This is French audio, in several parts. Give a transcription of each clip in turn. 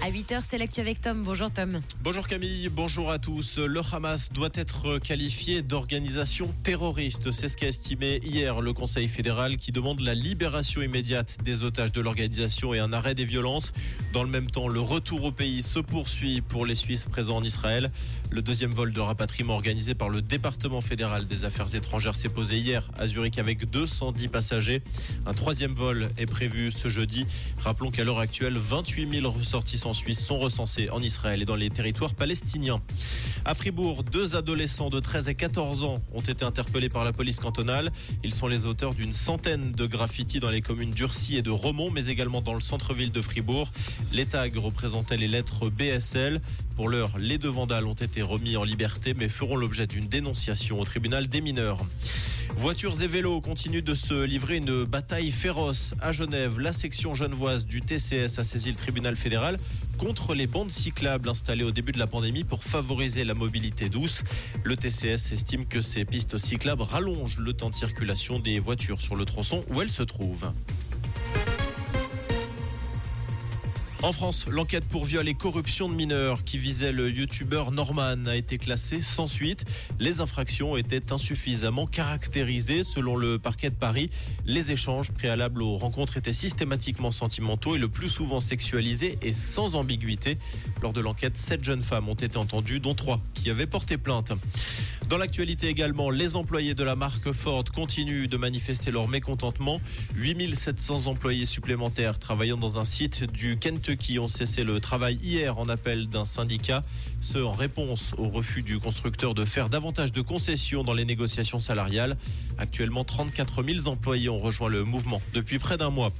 À 8h, c'est l'actu avec Tom. Bonjour Tom. Bonjour Camille, bonjour à tous. Le Hamas doit être qualifié d'organisation terroriste. C'est ce qu'a estimé hier le Conseil fédéral qui demande la libération immédiate des otages de l'organisation et un arrêt des violences. Dans le même temps, le retour au pays se poursuit pour les Suisses présents en Israël. Le deuxième vol de rapatriement organisé par le département fédéral des affaires étrangères s'est posé hier à Zurich avec 210 passagers. Un troisième vol est prévu ce jeudi. Rappelons qu'à l'heure actuelle, 28 000 ressortissants suisses sont recensés en Israël et dans les territoires palestiniens. À Fribourg, deux adolescents de 13 et 14 ans ont été interpellés par la police cantonale. Ils sont les auteurs d'une centaine de graffitis dans les communes d'Urcy et de Romont, mais également dans le centre-ville de Fribourg. Les tags représentaient les lettres BSL. Pour l'heure, les deux vandales ont été remis en liberté, mais feront l'objet d'une dénonciation au tribunal des mineurs. Voitures et vélos continuent de se livrer une bataille féroce à Genève. La section genevoise du TCS a saisi le tribunal fédéral contre les bandes cyclables installées au début de la pandémie pour favoriser la mobilité douce. Le TCS estime que ces pistes cyclables rallongent le temps de circulation des voitures sur le tronçon où elles se trouvent. En France, l'enquête pour viol et corruption de mineurs qui visait le youtubeur Norman a été classée sans suite. Les infractions étaient insuffisamment caractérisées selon le parquet de Paris. Les échanges préalables aux rencontres étaient systématiquement sentimentaux et le plus souvent sexualisés et sans ambiguïté. Lors de l'enquête, sept jeunes femmes ont été entendues, dont trois qui avaient porté plainte. Dans l'actualité également, les employés de la marque Ford continuent de manifester leur mécontentement. 8700 employés supplémentaires travaillant dans un site du Kentucky ont cessé le travail hier en appel d'un syndicat. Ce en réponse au refus du constructeur de faire davantage de concessions dans les négociations salariales. Actuellement, 34 000 employés ont rejoint le mouvement depuis près d'un mois.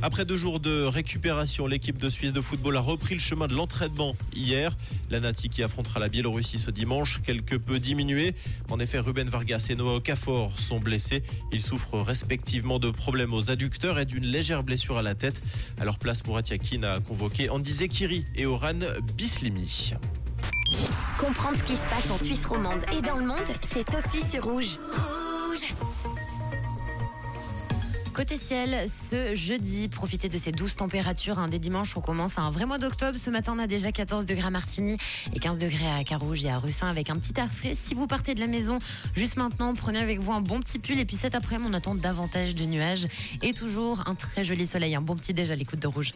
Après deux jours de récupération, l'équipe de Suisse de football a repris le chemin de l'entraînement hier. La Nati qui affrontera la Biélorussie ce dimanche, quelque peu diminuée. En effet, Ruben Vargas et Noah Okafor sont blessés. Ils souffrent respectivement de problèmes aux adducteurs et d'une légère blessure à la tête. À leur place, Murat Yakin a convoqué Andy Zekiri et Oran Bislimi. Comprendre ce qui se passe en Suisse romande et dans le monde, c'est aussi sur Rouge. Rouge Côté ciel, ce jeudi, profitez de ces douces températures. Hein. Dès dimanche, on commence un vrai mois d'octobre. Ce matin, on a déjà 14 degrés à Martigny et 15 degrés à Carouge et à Russin avec un petit air frais. Si vous partez de la maison juste maintenant, prenez avec vous un bon petit pull. Et puis cet après-midi, on attend davantage de nuages et toujours un très joli soleil. Un bon petit déj à l'écoute de Rouge.